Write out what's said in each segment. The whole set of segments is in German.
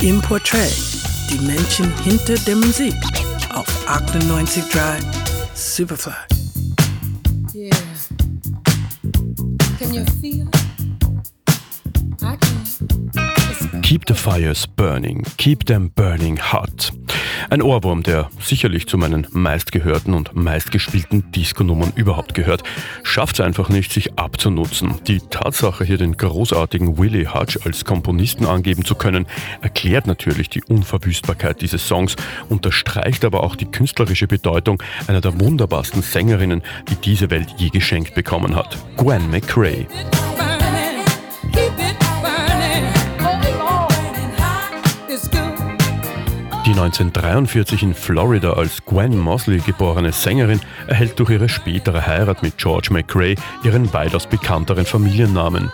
Im Portrait, die Menschen hinter der Musik auf 98.3 Superfly. Yeah. Can you feel? Keep the fires burning, keep them burning hot. Ein Ohrwurm, der sicherlich zu meinen meistgehörten und meistgespielten Disco-Nummern überhaupt gehört, schafft es einfach nicht, sich abzunutzen. Die Tatsache, hier den großartigen Willie Hutch als Komponisten angeben zu können, erklärt natürlich die Unverwüstbarkeit dieses Songs, unterstreicht aber auch die künstlerische Bedeutung einer der wunderbarsten Sängerinnen, die diese Welt je geschenkt bekommen hat, Gwen McCrae. 1943 in Florida als Gwen Mosley geborene Sängerin erhält durch ihre spätere Heirat mit George McRae ihren weitaus bekannteren Familiennamen.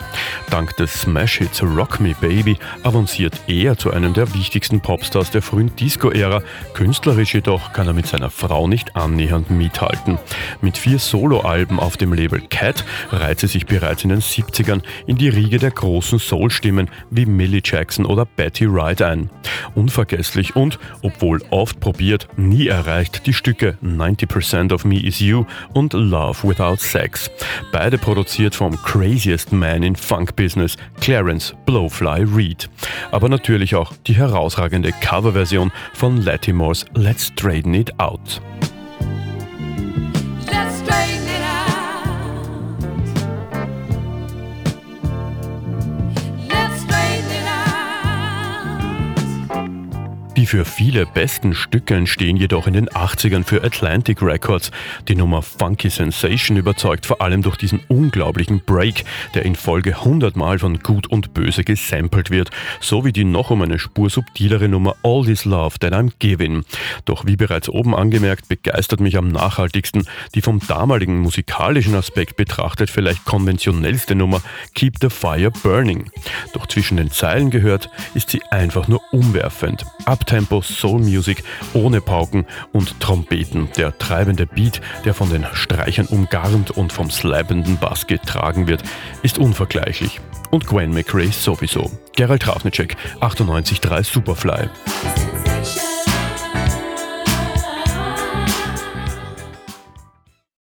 Dank des Smash-Hits Rock Me Baby avanciert er zu einem der wichtigsten Popstars der frühen Disco-Ära. Künstlerisch jedoch kann er mit seiner Frau nicht annähernd mithalten. Mit vier Soloalben auf dem Label Cat reiht sie sich bereits in den 70ern in die Riege der großen Soul-Stimmen wie Millie Jackson oder Betty Wright ein. Unvergesslich und, obwohl oft probiert, nie erreicht die Stücke 90% of Me Is You und Love Without Sex. Beide produziert vom craziest man in Funk Business, Clarence Blowfly Reed. Aber natürlich auch die herausragende Coverversion von Latimores Let's Straighten It Out. Die für viele besten Stücke entstehen jedoch in den 80ern für Atlantic Records. Die Nummer Funky Sensation überzeugt vor allem durch diesen unglaublichen Break, der in Folge 100 Mal von Gut und Böse gesampelt wird, sowie die noch um eine Spur subtilere Nummer All This Love That I'm Giving. Doch wie bereits oben angemerkt, begeistert mich am nachhaltigsten die vom damaligen musikalischen Aspekt betrachtet vielleicht konventionellste Nummer Keep the Fire Burning. Doch zwischen den Zeilen gehört, ist sie einfach nur umwerfend. Uptempo Soul Music ohne Pauken und Trompeten. Der treibende Beat, der von den Streichern umgarnt und vom slappenden Bass getragen wird, ist unvergleichlich. Und Gwen McRae sowieso. Gerald Trafnicek, 98.3 Superfly.